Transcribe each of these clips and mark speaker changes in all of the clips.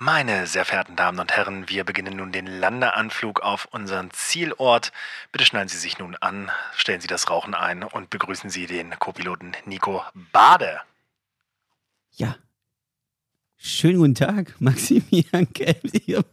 Speaker 1: Meine sehr verehrten Damen und Herren, wir beginnen nun den Landeanflug auf unseren Zielort. Bitte schneiden Sie sich nun an, stellen Sie das Rauchen ein und begrüßen Sie den Co-Piloten Nico Bade.
Speaker 2: Ja. Schönen guten Tag, Maximilian Kelm, Ihr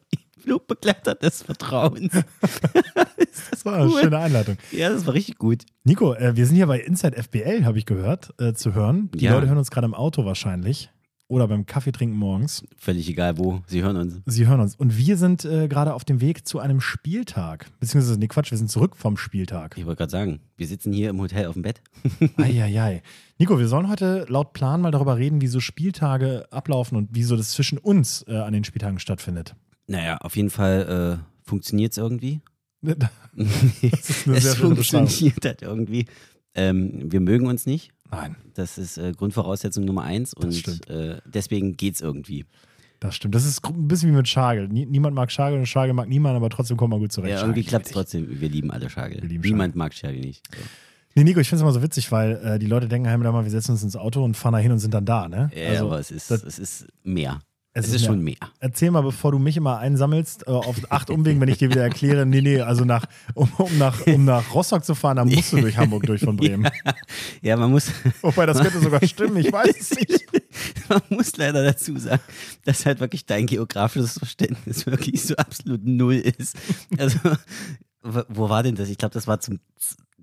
Speaker 2: Flugbegleiter des Vertrauens.
Speaker 3: ist das war cool? eine schöne Einleitung.
Speaker 2: Ja, das war richtig gut.
Speaker 3: Nico, äh, wir sind hier bei Inside FBL, habe ich gehört, äh, zu hören. Die ja. Leute hören uns gerade im Auto wahrscheinlich oder beim Kaffee trinken morgens.
Speaker 2: Völlig egal wo, Sie hören uns.
Speaker 3: Sie hören uns. Und wir sind äh, gerade auf dem Weg zu einem Spieltag. Beziehungsweise, nee, Quatsch, wir sind zurück vom Spieltag.
Speaker 2: Ich wollte gerade sagen, wir sitzen hier im Hotel auf dem Bett.
Speaker 3: Eieiei. Nico, wir sollen heute laut Plan mal darüber reden, wie so Spieltage ablaufen und wie so das zwischen uns äh, an den Spieltagen stattfindet.
Speaker 2: Naja, auf jeden Fall äh, funktioniert es irgendwie. Das ist eine es sehr funktioniert halt irgendwie. Ähm, wir mögen uns nicht.
Speaker 3: Nein.
Speaker 2: Das ist äh, Grundvoraussetzung Nummer eins und äh, deswegen geht es irgendwie.
Speaker 3: Das stimmt. Das ist ein bisschen wie mit Schagel. niemand mag Schagel und Schagel mag niemand, aber trotzdem kommt man gut zurecht.
Speaker 2: Ja, irgendwie klappt es trotzdem. Wir lieben alle Schagel. Lieben niemand Schagel. mag Schagel nicht. So.
Speaker 3: Nee, Nico, ich finde es immer so witzig, weil äh, die Leute denken immer, wir setzen uns ins Auto und fahren da hin und sind dann da, ne?
Speaker 2: Ja, also, aber es ist, es ist mehr. Es, es ist, ist schon mehr.
Speaker 3: Erzähl mal, bevor du mich immer einsammelst, äh, auf acht Umwegen, wenn ich dir wieder erkläre, nee, nee, also nach, um, um, nach, um nach Rostock zu fahren, dann musst du durch Hamburg durch von Bremen.
Speaker 2: Ja, ja man muss.
Speaker 3: Wobei, das könnte sogar stimmen, ich weiß es nicht.
Speaker 2: Man muss leider dazu sagen, dass halt wirklich dein geografisches Verständnis wirklich so absolut null ist. Also, wo war denn das? Ich glaube, das war zum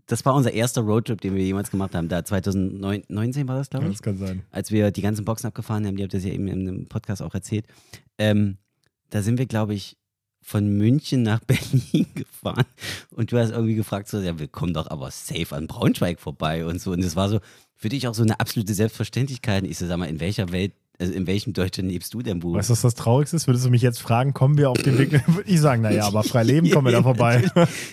Speaker 2: das war unser erster Roadtrip, den wir jemals gemacht haben. Da 2019 war das, glaube ich.
Speaker 3: Das kann sein.
Speaker 2: Als wir die ganzen Boxen abgefahren haben, die habt ihr ja eben in einem Podcast auch erzählt. Ähm, da sind wir, glaube ich, von München nach Berlin gefahren und du hast irgendwie gefragt, so, ja, wir kommen doch aber safe an Braunschweig vorbei und so. Und es war so für dich auch so eine absolute Selbstverständlichkeit. Ich so, sag mal, in welcher Welt also in welchem Deutschland lebst du denn, Bruder?
Speaker 3: Weißt du, was das Traurigste ist? Würdest du mich jetzt fragen, kommen wir auf den Weg? Würde ich sagen, naja, aber frei leben kommen wir da vorbei.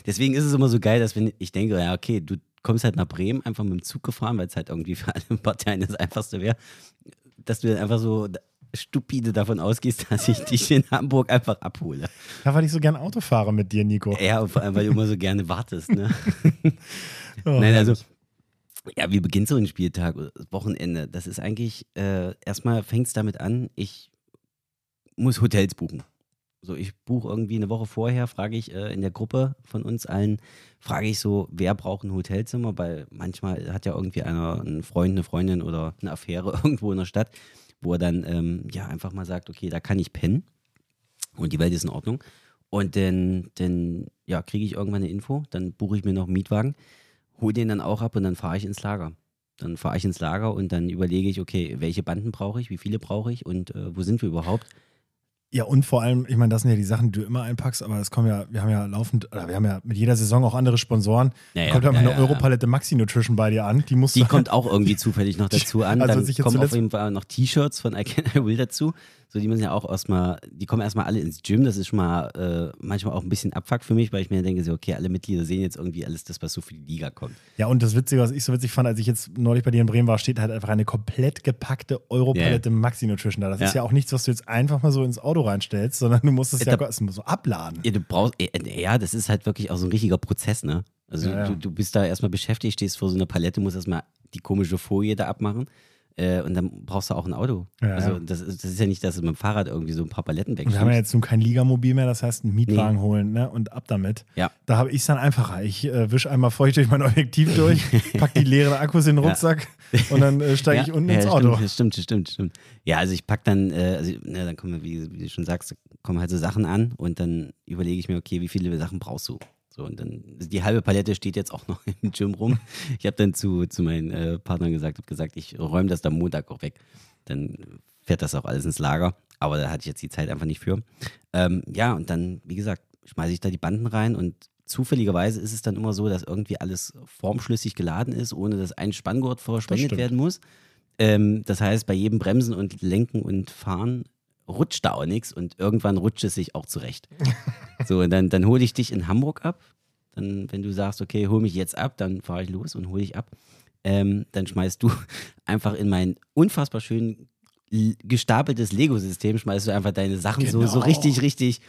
Speaker 2: Deswegen ist es immer so geil, dass wenn ich denke, ja, okay, du kommst halt nach Bremen, einfach mit dem Zug gefahren, weil es halt irgendwie für alle Parteien das Einfachste wäre, dass du dann einfach so stupide davon ausgehst, dass ich dich in Hamburg einfach abhole.
Speaker 3: Ja, weil ich so gern Auto fahre mit dir, Nico.
Speaker 2: Ja, und vor allem, weil du immer so gerne wartest, ne? oh, Nein, also ja, wie beginnt so ein Spieltag, Wochenende? Das ist eigentlich, äh, erstmal fängt es damit an, ich muss Hotels buchen. So, ich buche irgendwie eine Woche vorher, frage ich äh, in der Gruppe von uns allen, frage ich so, wer braucht ein Hotelzimmer, weil manchmal hat ja irgendwie einer einen Freund, eine Freundin oder eine Affäre irgendwo in der Stadt, wo er dann ähm, ja einfach mal sagt, okay, da kann ich pennen und die Welt ist in Ordnung. Und dann, dann ja, kriege ich irgendwann eine Info, dann buche ich mir noch einen Mietwagen hole den dann auch ab und dann fahre ich ins Lager. Dann fahre ich ins Lager und dann überlege ich, okay, welche Banden brauche ich, wie viele brauche ich und äh, wo sind wir überhaupt?
Speaker 3: Ja, und vor allem, ich meine, das sind ja die Sachen, die du immer einpackst, aber es kommen ja, wir haben ja laufend, oder wir haben ja mit jeder Saison auch andere Sponsoren. Ja, ja, kommt ja, ja eine ja, Europalette Maxi Nutrition bei dir an. Die, musst
Speaker 2: die kommt auch irgendwie zufällig noch dazu an. Also Dann kommen auf jeden Fall noch T-Shirts von I Can I Will dazu. So, die müssen ja auch erstmal, die kommen erstmal alle ins Gym. Das ist schon mal äh, manchmal auch ein bisschen Abfuck für mich, weil ich mir denke, so, okay, alle Mitglieder sehen jetzt irgendwie alles das, was so für die Liga kommt.
Speaker 3: Ja, und das Witzige, was ich so witzig fand, als ich jetzt neulich bei dir in Bremen war, steht halt einfach eine komplett gepackte Europalette yeah. Maxi Nutrition da. Das ja. ist ja auch nichts, was du jetzt einfach mal so ins Auto reinstellst, sondern du musst es ja, ja so abladen.
Speaker 2: Ja, du brauchst, ja, das ist halt wirklich auch so ein richtiger Prozess, ne? Also ja, du, du bist da erstmal beschäftigt, stehst vor so einer Palette, musst erstmal die komische Folie da abmachen. Äh, und dann brauchst du auch ein Auto. Ja, also. Das, ist, das, ist ja nicht, dass du mit dem Fahrrad irgendwie so ein paar Paletten wegschiebst.
Speaker 3: Wir haben ja jetzt nun kein Ligamobil mehr, das heißt einen Mietwagen nee. holen ne? und ab damit.
Speaker 2: Ja.
Speaker 3: Da habe ich es dann einfacher. Ich äh, wische einmal feucht durch mein Objektiv durch, pack die leeren Akkus in den Rucksack und dann äh, steige ich unten ins Auto.
Speaker 2: Stimmt, stimmt, stimmt, stimmt. Ja, also ich pack dann, äh, also, ne, dann kommen, wie, wie du schon sagst, kommen halt so Sachen an und dann überlege ich mir, okay, wie viele Sachen brauchst du? So, und dann, die halbe Palette steht jetzt auch noch im Gym rum. Ich habe dann zu, zu meinen äh, Partnern gesagt, habe gesagt, ich räume das am Montag auch weg. Dann fährt das auch alles ins Lager. Aber da hatte ich jetzt die Zeit einfach nicht für. Ähm, ja, und dann, wie gesagt, schmeiße ich da die Banden rein und zufälligerweise ist es dann immer so, dass irgendwie alles formschlüssig geladen ist, ohne dass ein Spanngurt verschwendet werden muss. Ähm, das heißt, bei jedem Bremsen und Lenken und Fahren rutscht da auch nichts und irgendwann rutscht es sich auch zurecht. so, und dann, dann hole ich dich in Hamburg ab. Dann, wenn du sagst, okay, hol mich jetzt ab, dann fahre ich los und hole dich ab. Ähm, dann schmeißt du einfach in mein unfassbar schön gestapeltes Lego-System, schmeißt du einfach deine Sachen genau. so, so genau. richtig, richtig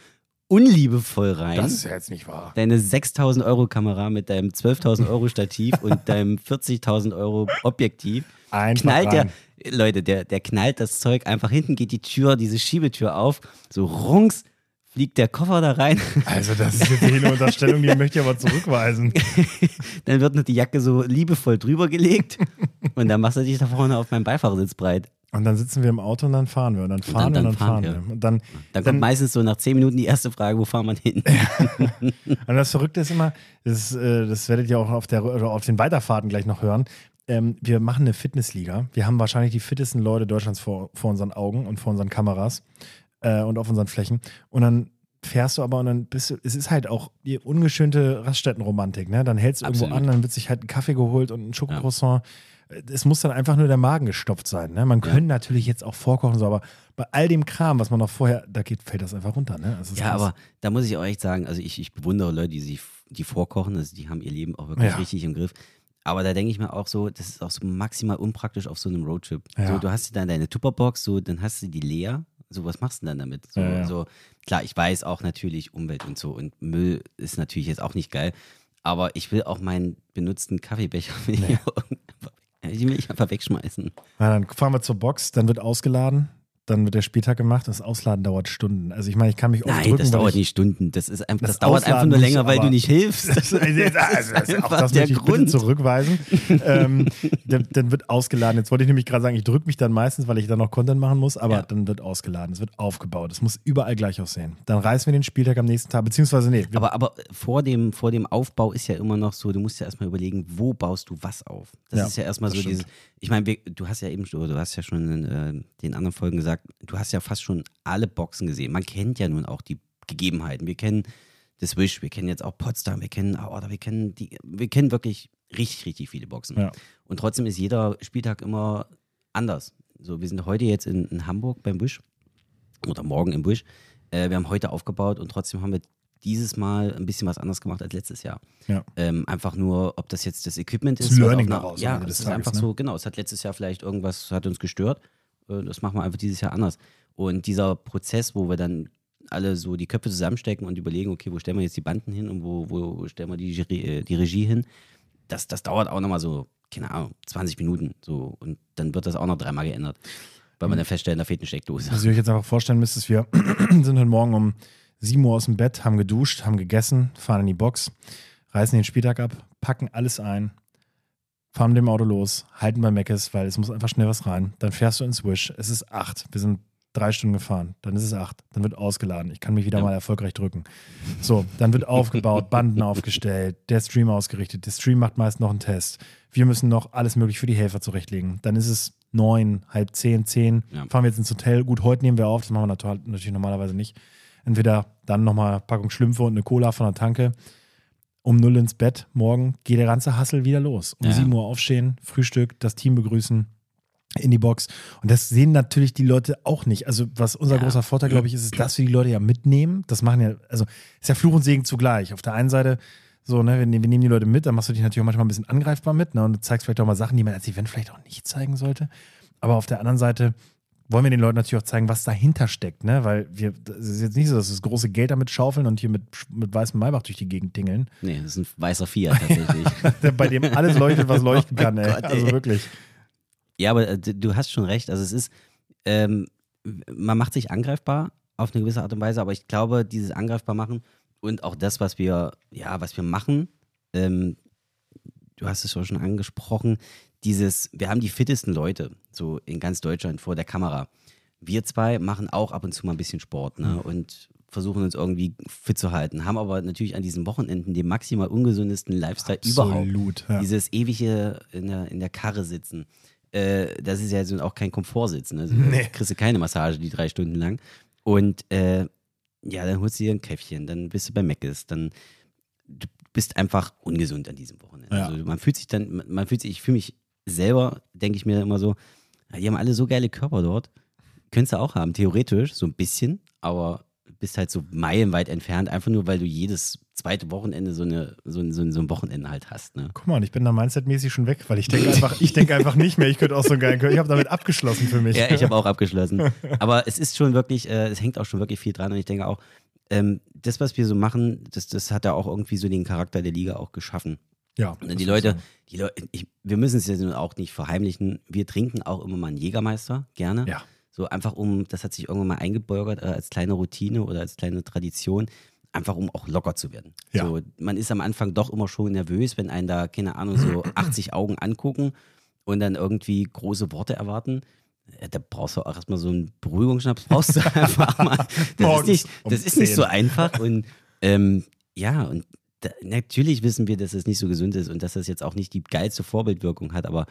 Speaker 2: unliebevoll rein.
Speaker 3: Das ist ja jetzt nicht wahr.
Speaker 2: Deine 6000 Euro Kamera mit deinem 12.000 Euro Stativ und deinem 40.000 Euro Objektiv.
Speaker 3: Einfach
Speaker 2: knallt der, Leute, der, der knallt das Zeug einfach hinten, geht die Tür, diese Schiebetür auf, so rungs, fliegt der Koffer da rein.
Speaker 3: Also, das ist jetzt eine Unterstellung, die möchte ich aber zurückweisen.
Speaker 2: Dann wird noch die Jacke so liebevoll drüber gelegt und dann machst du dich da vorne auf meinem Beifahrersitz breit.
Speaker 3: Und dann sitzen wir im Auto und dann fahren wir. Und dann fahren
Speaker 2: dann
Speaker 3: wir und dann fahren
Speaker 2: fahren
Speaker 3: wir. Und dann,
Speaker 2: Dann kommt meistens so nach 10 Minuten die erste Frage, wo fahren wir hin?
Speaker 3: Und das Verrückte ist immer, das, äh, das werdet ihr auch auf, der, auf den Weiterfahrten gleich noch hören. Ähm, wir machen eine Fitnessliga. Wir haben wahrscheinlich die fittesten Leute Deutschlands vor, vor unseren Augen und vor unseren Kameras äh, und auf unseren Flächen. Und dann fährst du aber und dann bist du, es ist halt auch die ungeschönte Raststättenromantik, ne? Dann hältst du irgendwo
Speaker 2: Absolut.
Speaker 3: an, dann wird sich halt ein Kaffee geholt und ein Schokocroissant. Es muss dann einfach nur der Magen gestopft sein. Ne? Man könnte natürlich jetzt auch vorkochen, so, aber bei all dem Kram, was man noch vorher, da geht, fällt das einfach runter. Ne? Ist
Speaker 2: Ja,
Speaker 3: krass.
Speaker 2: aber da muss ich auch echt sagen, also ich, ich bewundere Leute, die sich, die vorkochen, also die haben ihr Leben auch wirklich
Speaker 3: Ja.
Speaker 2: richtig im Griff. Aber da denke ich mir auch so, das ist auch so maximal unpraktisch auf so einem Roadtrip.
Speaker 3: Ja.
Speaker 2: So, du hast dann deine Tupperbox, so, dann hast du die leer. So, was machst du denn dann damit? So,
Speaker 3: Ja, ja.
Speaker 2: so, klar, ich weiß auch natürlich Umwelt und so und Müll ist natürlich jetzt auch nicht geil. Aber ich will auch meinen benutzten Kaffeebecher ich will mich einfach wegschmeißen.
Speaker 3: Na, dann fahren wir zur Box, dann wird ausgeladen, dann wird der Spieltag gemacht. Das Ausladen dauert Stunden. Also ich meine, ich kann mich oft
Speaker 2: Nein,
Speaker 3: drücken,
Speaker 2: das dauert
Speaker 3: ich,
Speaker 2: nicht Stunden. Das, ist einfach,
Speaker 3: Das
Speaker 2: das, dauert einfach
Speaker 3: Ausladen
Speaker 2: nur
Speaker 3: nicht,
Speaker 2: länger, weil du nicht hilfst.
Speaker 3: Das, also, also, das, auch
Speaker 2: einfach
Speaker 3: das
Speaker 2: der
Speaker 3: möchte ich
Speaker 2: Grund.
Speaker 3: zurückweisen. ähm, dann, dann wird ausgeladen. Jetzt wollte ich nämlich gerade sagen, ich drücke mich dann meistens, weil ich dann noch Content machen muss, aber
Speaker 2: Ja.
Speaker 3: dann wird ausgeladen. Es wird aufgebaut. Es muss überall gleich aussehen. Dann reißen wir den Spieltag am nächsten Tag, beziehungsweise nee,
Speaker 2: Aber, aber vor, dem, vor dem Aufbau ist ja immer noch so, du musst ja erstmal überlegen, wo baust du was auf. Das
Speaker 3: Ja,
Speaker 2: ist ja erstmal so
Speaker 3: stimmt.
Speaker 2: dieses, ich meine, du hast ja eben, schon- du hast ja schon in äh, den anderen Folgen gesagt, du hast ja fast schon alle Boxen gesehen. Man kennt ja nun auch die Gegebenheiten. Wir kennen das Wish, wir kennen jetzt auch Potsdam, wir kennen Aorta, wir kennen die, wir kennen wirklich richtig, richtig viele Boxen.
Speaker 3: Ja.
Speaker 2: Und trotzdem ist jeder Spieltag immer anders. So, wir sind heute jetzt in, in Hamburg beim Busch oder morgen im Busch. Äh, wir haben heute aufgebaut und trotzdem haben wir dieses Mal ein bisschen was anderes gemacht als letztes Jahr.
Speaker 3: Ja.
Speaker 2: Ähm, einfach nur, ob das jetzt das Equipment
Speaker 3: Das
Speaker 2: ist. was
Speaker 3: Learning daraus
Speaker 2: Ja, es ist
Speaker 3: Tages,
Speaker 2: einfach
Speaker 3: ne?
Speaker 2: so, genau. Es hat letztes Jahr vielleicht irgendwas, hat uns gestört. Äh, Das machen wir einfach dieses Jahr anders. Und dieser Prozess, wo wir dann alle so die Köpfe zusammenstecken und überlegen, okay, wo stellen wir jetzt die Banden hin und wo, wo stellen wir die, äh, die Regie hin, das, das dauert auch nochmal so, keine Ahnung, 20 Minuten. So. Und dann wird das auch noch dreimal geändert. Weil man dann feststellt, da fehlt eine Steckdose.
Speaker 3: was ihr euch jetzt einfach vorstellen müsst, ist, wir sind heute Morgen um 7 Uhr aus dem Bett, haben geduscht, haben gegessen, fahren in die Box, reißen den Spieltag ab, packen alles ein, fahren mit dem Auto los, halten bei Meckes, weil es muss einfach schnell was rein. Dann fährst du ins Wish. Es ist acht. Wir sind drei Stunden gefahren. Dann ist es acht. Dann wird ausgeladen. Ich kann mich wieder
Speaker 2: Ja.
Speaker 3: mal erfolgreich drücken. So, dann wird aufgebaut, Banden aufgestellt, der Stream ausgerichtet. Der Stream macht meist noch einen Test. Wir müssen noch alles möglich für die Helfer zurechtlegen. Dann ist es neun, halb zehn, zehn.
Speaker 2: Ja.
Speaker 3: Fahren wir jetzt ins Hotel. Gut, heute nehmen wir auf. Das machen wir nat- natürlich normalerweise nicht. Entweder dann nochmal Packung Schlümpfe und eine Cola von der Tanke. Um null ins Bett. Morgen geht der ganze Hassel wieder los. Um
Speaker 2: Ja.
Speaker 3: 7 Uhr aufstehen, Frühstück, das Team begrüßen, in die Box. Und das sehen natürlich die Leute auch nicht. Also, was unser
Speaker 2: Ja.
Speaker 3: großer Vorteil, glaube ich, ist, ist, dass wir die Leute ja mitnehmen. Das machen ja, also, ist ja Fluch und Segen zugleich. Auf der einen Seite, so, ne, wir, wir nehmen die Leute mit, dann machst du dich natürlich auch manchmal ein bisschen angreifbar mit, ne, und du zeigst vielleicht auch mal Sachen, die man als Event vielleicht auch nicht zeigen sollte. Aber auf der anderen Seite wollen wir den Leuten natürlich auch zeigen, was dahinter steckt, ne, weil wir, es ist jetzt nicht so, dass wir das große Geld damit schaufeln und hier mit, mit weißem Maybach durch die Gegend tingeln,
Speaker 2: Nee, das ist ein weißer Fiat tatsächlich.
Speaker 3: bei dem alles leuchtet, was leuchten kann, ey.
Speaker 2: Oh Gott, ey.
Speaker 3: Also wirklich.
Speaker 2: Ja, aber äh, du hast schon recht. Also es ist, ähm, man macht sich angreifbar auf eine gewisse Art und Weise, aber ich glaube, dieses angreifbar machen und auch das, was wir, ja, was wir machen, ähm, du hast es schon angesprochen, dieses, wir haben die fittesten Leute so in ganz Deutschland vor der Kamera. Wir zwei machen auch ab und zu mal ein bisschen Sport ne? und versuchen uns irgendwie fit zu halten, haben aber natürlich an diesen Wochenenden den maximal ungesundesten Lifestyle überhaupt.
Speaker 3: Absolut. Ja.
Speaker 2: Dieses ewige in der, in der Karre sitzen. Äh, das ist ja so auch kein Komfortsitzen. Also,
Speaker 3: Nee.
Speaker 2: kriegst du keine Massage die drei Stunden lang. Und äh, ja, dann holst du dir ein Käffchen, dann bist du bei Meckes, dann du bist einfach ungesund an diesem Wochenende.
Speaker 3: Ja.
Speaker 2: Also man fühlt sich dann, man fühlt sich, ich fühle mich selber, denke ich mir immer so, die haben alle so geile Körper dort. Könntest du auch haben, theoretisch, so ein bisschen, aber bist halt so meilenweit entfernt, einfach nur, weil du jedes zweite Wochenende so, eine, so, ein, so, ein, so ein Wochenende halt hast. Ne?
Speaker 3: Guck mal, ich bin da mindsetmäßig schon weg, weil ich denke einfach, ich denke einfach nicht mehr, ich könnte auch so einen geilen Körper. Ich habe damit abgeschlossen für mich.
Speaker 2: Ja, ich habe auch abgeschlossen. Aber es ist schon wirklich, äh, es hängt auch schon wirklich viel dran und ich denke auch, ähm, das, was wir so machen, das, das hat ja auch irgendwie so den Charakter der Liga auch geschaffen.
Speaker 3: Ja.
Speaker 2: Und die Leute, die Leute ich, wir müssen es jetzt auch nicht verheimlichen, wir trinken auch immer mal einen Jägermeister, gerne.
Speaker 3: Ja.
Speaker 2: So einfach um, das hat sich irgendwann mal eingebürgert äh, als kleine Routine oder als kleine Tradition, einfach um auch locker zu werden.
Speaker 3: Ja.
Speaker 2: So, man ist am Anfang doch immer schon nervös, wenn einen da, keine Ahnung, so 80 Augen angucken und dann irgendwie große Worte erwarten. Ja, Da brauchst du auch erstmal so einen Beruhigungsschnaps, brauchst du einfach mal. Das ist nicht, das ist nicht
Speaker 3: 10.
Speaker 2: so einfach. Und ähm, ja, und da, natürlich wissen wir, dass es nicht so gesund ist und dass das jetzt auch nicht die geilste Vorbildwirkung hat, aber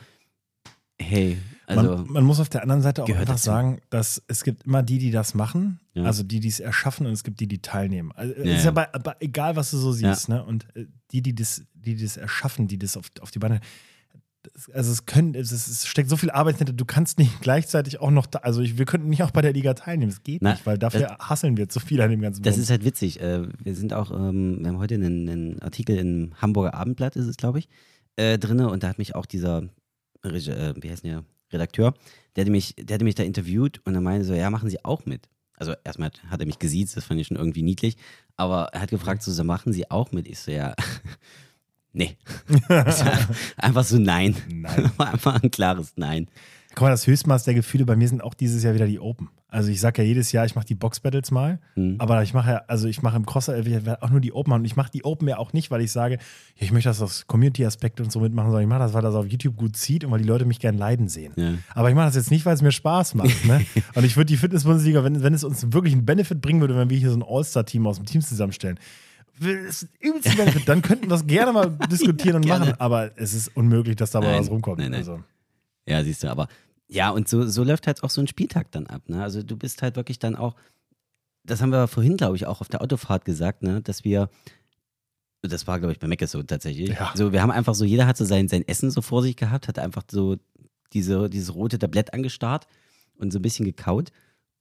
Speaker 2: hey, also
Speaker 3: man, man muss auf der anderen Seite auch einfach
Speaker 2: dazu.
Speaker 3: sagen, dass es gibt immer die, die das machen,
Speaker 2: Ja.
Speaker 3: also die, die es erschaffen und es gibt die, die teilnehmen. Also,
Speaker 2: Ja,
Speaker 3: ist ja
Speaker 2: ja.
Speaker 3: bei, bei, egal, was du so siehst, ne? Und äh, die, die das, die das erschaffen, die das auf, auf die Beine. Das- Also es können, es, es steckt so viel Arbeit hinter, du kannst nicht gleichzeitig auch noch, da, also ich, wir könnten nicht auch bei der Liga teilnehmen, das geht
Speaker 2: Na,
Speaker 3: nicht, weil dafür hasseln wir zu viel an dem ganzen
Speaker 2: Das
Speaker 3: Bums.
Speaker 2: ist halt witzig. Äh, Wir sind auch, ähm, wir haben heute einen, einen Artikel im Hamburger Abendblatt, ist es, glaube ich, äh, drin. Und da hat mich auch dieser, äh, wie heißt der, Redakteur, der hatte, mich, der hatte mich da interviewt und er meinte so, ja, machen Sie auch mit. Also erstmal hat er mich gesiezt, das fand ich schon irgendwie niedlich. Aber er hat gefragt, so, so machen Sie auch mit? Ich so, ja, nee. Einfach so nein.
Speaker 3: Nein.
Speaker 2: Einfach ein klares Nein.
Speaker 3: Guck mal, das Höchstmaß der Gefühle bei mir sind auch dieses Jahr wieder die Open. Also ich sage ja jedes Jahr, ich mache die Box-Battles mal,
Speaker 2: Mhm.
Speaker 3: aber ich mache ja, also ich mache im Crosser auch nur die Open. Und ich mache die Open ja auch nicht, weil ich sage, ich möchte das aus Community-Aspekt und so mitmachen, sondern ich mache das, weil das auf YouTube gut zieht und weil die Leute mich gern leiden sehen.
Speaker 2: Ja.
Speaker 3: Aber ich mache das jetzt nicht, weil es mir Spaß macht. Ne? und ich würde die Fitness-Bundesliga, wenn, wenn es uns wirklich einen Benefit bringen würde, wenn wir hier so ein All-Star-Team aus dem Team zusammenstellen, das ist übelst Benefit, dann könnten wir das gerne mal diskutieren und
Speaker 2: gerne.
Speaker 3: machen, aber es ist unmöglich, dass da mal
Speaker 2: Nein,
Speaker 3: was rumkommt.
Speaker 2: nein, nein.
Speaker 3: Also.
Speaker 2: Ja, siehst du, aber ja, und so, so läuft halt auch so ein Spieltag dann ab. Ne? Also du bist halt wirklich dann auch, das haben wir vorhin, glaube ich, auch auf der Autofahrt gesagt, ne? dass wir, das war, glaube ich, bei Meckes so tatsächlich.
Speaker 3: Ja.
Speaker 2: So, wir haben einfach so, jeder hat so sein, sein Essen so vor sich gehabt, hat einfach so diese, dieses rote Tablett angestarrt und so ein bisschen gekaut.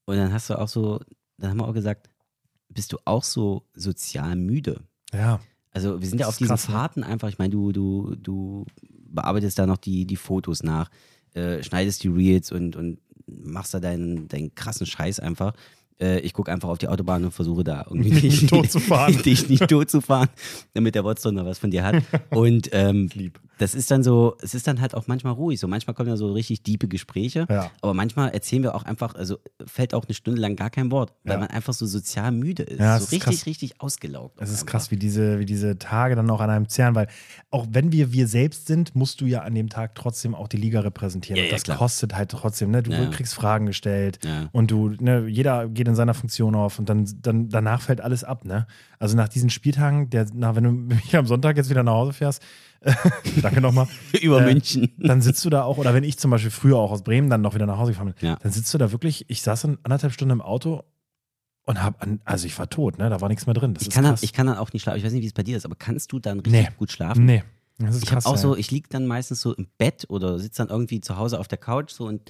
Speaker 2: Und dann hast du auch so, dann haben wir auch gesagt, bist du auch so sozial müde?
Speaker 3: Ja.
Speaker 2: Also wir sind ja auf diesen
Speaker 3: krass, ne?
Speaker 2: Fahrten einfach, ich meine, du, du, du bearbeitest da noch die, die Fotos nach, äh, schneidest die Reels und, und machst da deinen, deinen krassen Scheiß einfach. Äh, ich gucke einfach auf die Autobahn und versuche da irgendwie
Speaker 3: Nicht
Speaker 2: nicht,
Speaker 3: tot zu fahren.
Speaker 2: dich nicht tot zu fahren, damit der Watson noch was von dir hat. Und ähm,
Speaker 3: Lieb.
Speaker 2: Das ist dann so, es ist dann halt auch manchmal ruhig. So manchmal kommen da so richtig diepe Gespräche,
Speaker 3: Ja.
Speaker 2: aber manchmal erzählen wir auch einfach, also fällt auch eine Stunde lang gar kein Wort, weil
Speaker 3: Ja.
Speaker 2: man einfach so sozial müde ist.
Speaker 3: Ja,
Speaker 2: so
Speaker 3: ist
Speaker 2: richtig,
Speaker 3: krass.
Speaker 2: richtig ausgelaugt.
Speaker 3: Es ist
Speaker 2: einfach.
Speaker 3: krass, wie diese, wie diese Tage dann auch an einem zehren, weil auch wenn wir wir selbst sind, musst du ja an dem Tag trotzdem auch die Liga repräsentieren.
Speaker 2: Ja,
Speaker 3: und
Speaker 2: ja,
Speaker 3: das kostet halt trotzdem, ne? Du
Speaker 2: Ja.
Speaker 3: kriegst Fragen gestellt
Speaker 2: Ja.
Speaker 3: und du, ne, jeder geht in seiner Funktion auf und dann, dann danach fällt alles ab, ne? Also nach diesen Spieltagen, der, na, wenn du mich am Sonntag jetzt wieder nach Hause fährst, danke nochmal.
Speaker 2: Über
Speaker 3: Äh,
Speaker 2: München.
Speaker 3: Dann sitzt du da auch, oder wenn ich zum Beispiel früher auch aus Bremen dann noch wieder nach Hause gefahren bin,
Speaker 2: Ja.
Speaker 3: dann sitzt du da wirklich, ich saß dann anderthalb Stunden im Auto und hab, an, also ich war tot, ne? Da war nichts mehr drin. Das
Speaker 2: Ich kann, dann, ich kann dann auch nicht schlafen. Ich weiß nicht, wie es bei dir ist, aber kannst du dann richtig
Speaker 3: Nee.
Speaker 2: gut schlafen?
Speaker 3: Nee. Das ist
Speaker 2: Ich
Speaker 3: krass.
Speaker 2: auch so, ich liege dann meistens so im Bett oder sitze dann irgendwie zu Hause auf der Couch so und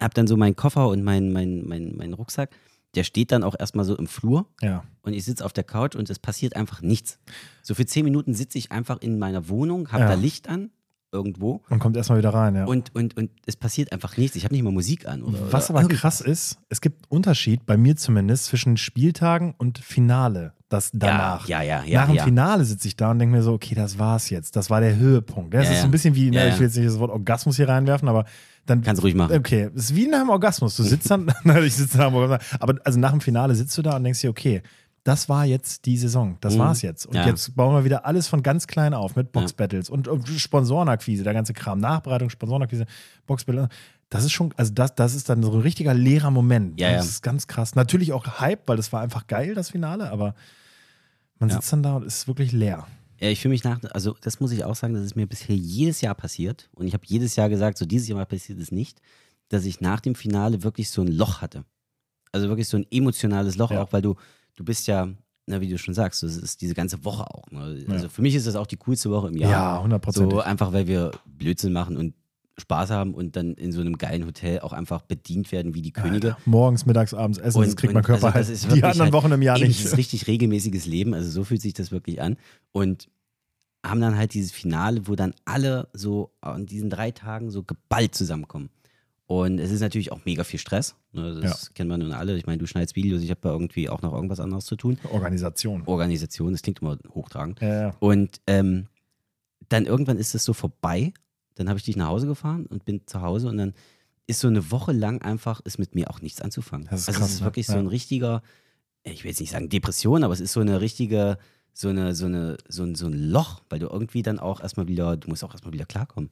Speaker 2: habe dann so meinen Koffer und meinen mein, mein, mein Rucksack. Der steht dann auch erstmal so im Flur
Speaker 3: Ja.
Speaker 2: und ich sitze auf der Couch und es passiert einfach nichts. So für zehn Minuten sitze ich einfach in meiner Wohnung, habe
Speaker 3: Ja.
Speaker 2: da Licht an, irgendwo
Speaker 3: Und kommt erstmal wieder rein, ja.
Speaker 2: und, und, und es passiert einfach nichts. Ich habe nicht mal Musik an. Oder,
Speaker 3: Was aber
Speaker 2: irgendwas.
Speaker 3: krass ist, es gibt Unterschied, bei mir zumindest, zwischen Spieltagen und Finale. Das danach.
Speaker 2: Ja, ja, ja, ja.
Speaker 3: Nach dem
Speaker 2: ja.
Speaker 3: Finale sitze ich da und denke mir so, okay, das war's jetzt. Das war der Höhepunkt. Das
Speaker 2: Ja,
Speaker 3: ist so ein bisschen wie, ne, ich will jetzt nicht das Wort Orgasmus hier reinwerfen, aber dann.
Speaker 2: Kannst du ruhig machen.
Speaker 3: Okay, es ist wie nach dem Orgasmus. Du sitzt dann, ich sitze nach dem Orgasmus, aber also nach dem Finale sitzt du da und denkst dir, okay, das war jetzt die Saison. Das
Speaker 2: Mhm.
Speaker 3: war's jetzt. Und
Speaker 2: Ja.
Speaker 3: jetzt bauen wir wieder alles von ganz klein auf mit Box-Battles und, und Sponsorenakquise, der ganze Kram, Nachbereitung, Sponsorenakquise, Box-Battles. Das ist schon, also das, das ist dann so ein richtiger leerer Moment.
Speaker 2: Ja,
Speaker 3: das
Speaker 2: ja.
Speaker 3: ist ganz krass. Natürlich auch Hype, weil das war einfach geil, das Finale, aber man
Speaker 2: Ja.
Speaker 3: sitzt dann da und ist wirklich leer.
Speaker 2: Ja, ich fühle mich nach, also das muss ich auch sagen, das ist mir bisher jedes Jahr passiert. Und ich habe jedes Jahr gesagt, so dieses Jahr passiert es nicht, dass ich nach dem Finale wirklich so ein Loch hatte. Also wirklich so ein emotionales Loch,
Speaker 3: Ja.
Speaker 2: auch weil du, du bist ja, na, wie du schon sagst, das ist diese ganze Woche auch. Ne? Also
Speaker 3: Ja.
Speaker 2: für mich ist das auch die coolste Woche im Jahr.
Speaker 3: Ja, hundertprozentig.
Speaker 2: So einfach, weil wir Blödsinn machen und Spaß haben und dann in so einem geilen Hotel auch einfach bedient werden wie die Könige.
Speaker 3: Alter, morgens, mittags, abends essen, das kriegt mein Körper
Speaker 2: also das
Speaker 3: halt
Speaker 2: ist
Speaker 3: die anderen
Speaker 2: halt
Speaker 3: Wochen im Jahr nicht.
Speaker 2: dieses richtig regelmäßiges Leben, also so fühlt sich das wirklich an. Und haben dann halt dieses Finale, wo dann alle so an diesen drei Tagen so geballt zusammenkommen. Und es ist natürlich auch mega viel Stress. Ne, das kennen wir nun alle. Ich meine, du schneidest Videos, ich habe da irgendwie auch noch irgendwas anderes zu tun.
Speaker 3: Organisation.
Speaker 2: Organisation, das klingt immer hochtragend.
Speaker 3: Ja, ja.
Speaker 2: Und ähm, dann irgendwann ist es so vorbei. Dann habe ich dich nach Hause gefahren und bin zu Hause und dann ist so eine Woche lang einfach, ist mit mir auch nichts anzufangen.
Speaker 3: Das ist
Speaker 2: also
Speaker 3: krass,
Speaker 2: es ist wirklich so
Speaker 3: Ja.
Speaker 2: ein richtiger, ich will jetzt nicht sagen Depression, aber es ist so eine richtige, so eine, so eine, so ein, so ein Loch, weil du irgendwie dann auch erstmal wieder, du musst auch erstmal wieder klarkommen.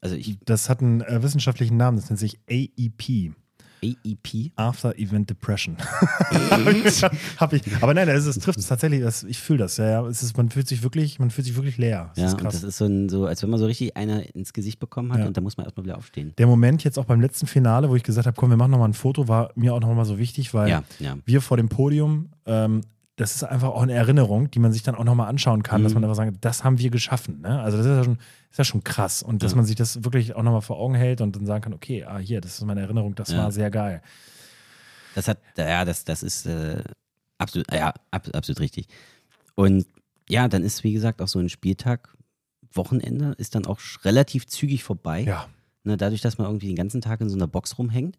Speaker 2: Also ich,
Speaker 3: Das hat einen äh, wissenschaftlichen Namen, das nennt sich AEP.
Speaker 2: AEP,
Speaker 3: After Event Depression. Hab ich. Aber nein, es, trifft es tatsächlich. Das, ich fühle das. Ja, ja. Es ist, man fühlt sich wirklich, man fühlt sich wirklich leer. Das
Speaker 2: ja,
Speaker 3: ist
Speaker 2: und
Speaker 3: krass.
Speaker 2: das ist so, ein, so, als wenn man so richtig einer ins Gesicht bekommen hat
Speaker 3: Ja.
Speaker 2: und da muss man erstmal wieder aufstehen.
Speaker 3: Der Moment jetzt auch beim letzten Finale, wo ich gesagt habe, komm, wir machen nochmal ein Foto, war mir auch nochmal so wichtig, weil
Speaker 2: Ja, ja.
Speaker 3: wir vor dem Podium, ähm, das ist einfach auch eine Erinnerung, die man sich dann auch nochmal anschauen kann, dass
Speaker 2: Mhm.
Speaker 3: man einfach sagt, das haben wir geschaffen. Ne? Also das ist ja schon, ist ja schon krass. Und dass
Speaker 2: Ja.
Speaker 3: man sich das wirklich auch nochmal vor Augen hält und dann sagen kann, okay, ah, hier, das ist meine Erinnerung, das
Speaker 2: Ja.
Speaker 3: war sehr geil.
Speaker 2: Das hat, ja, das, das ist äh, absolut, ja, ab, absolut richtig. Und ja, dann ist, wie gesagt, auch so ein Spieltag, Wochenende ist dann auch relativ zügig vorbei.
Speaker 3: Ja.
Speaker 2: Ne, dadurch, dass man irgendwie den ganzen Tag in so einer Box rumhängt,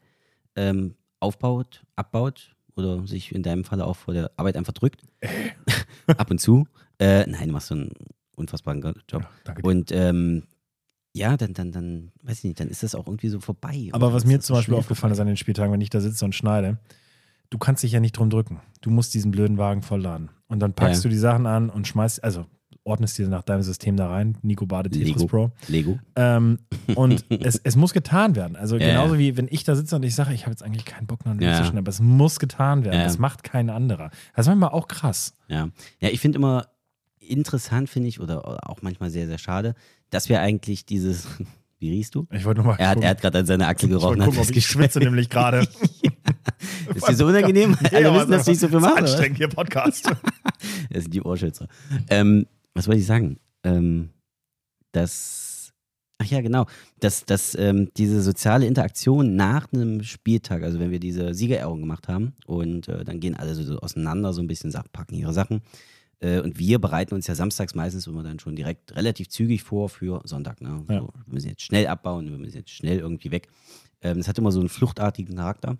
Speaker 2: ähm, aufbaut, abbaut oder sich in deinem Falle auch vor der Arbeit einfach drückt. Ab und zu. Äh, nein, du machst so einen unfassbaren Job.
Speaker 3: Ja.
Speaker 2: Und ähm, ja, dann, dann, dann, weiß ich nicht, dann ist das auch irgendwie so vorbei.
Speaker 3: Aber was mir zum Beispiel aufgefallen ist an den Spieltagen, wenn ich da sitze und schneide, du kannst dich ja nicht drum drücken. Du musst diesen blöden Wagen vollladen. Und dann packst
Speaker 2: Ja.
Speaker 3: du die Sachen an und schmeißt, also ordnest dir nach deinem System da rein, Nico Bade Tetris
Speaker 2: Lego.
Speaker 3: Pro.
Speaker 2: Lego.
Speaker 3: Ähm, und es, es muss getan werden. Also
Speaker 2: Ja,
Speaker 3: genauso
Speaker 2: ja.
Speaker 3: wie wenn ich da sitze und ich sage, ich habe jetzt eigentlich keinen Bock noch
Speaker 2: Ja.
Speaker 3: zu schneiden, aber es muss getan werden.
Speaker 2: Ja.
Speaker 3: Das macht kein anderer. Das ist manchmal auch krass.
Speaker 2: Ja, ja ich finde immer interessant, finde ich, oder auch manchmal sehr, sehr schade, dass wir eigentlich dieses, wie riechst du?
Speaker 3: Ich wollte nochmal
Speaker 2: Er hat, er hat gerade an seine Achsel
Speaker 3: ich
Speaker 2: gerochen. hat
Speaker 3: gucken, ob ich schwitze nämlich gerade.
Speaker 2: Ist dir so unangenehm? Alle
Speaker 3: aber
Speaker 2: wissen, dass nicht so viel oder?
Speaker 3: anstrengend hier Podcast.
Speaker 2: Das sind die Ohrschützer. Ähm, was wollte ich sagen? Ähm, dass, ach ja, genau, dass, dass ähm, diese soziale Interaktion nach einem Spieltag, also wenn wir diese Siegerehrung gemacht haben und äh, dann gehen alle so, so auseinander, so ein bisschen, packen ihre Sachen. Äh, und wir bereiten uns ja samstags meistens immer dann schon direkt relativ zügig vor für Sonntag. Ne?
Speaker 3: Ja.
Speaker 2: So, wir müssen jetzt schnell abbauen, wir müssen jetzt schnell irgendwie weg. Ähm, das hat immer so einen fluchtartigen Charakter.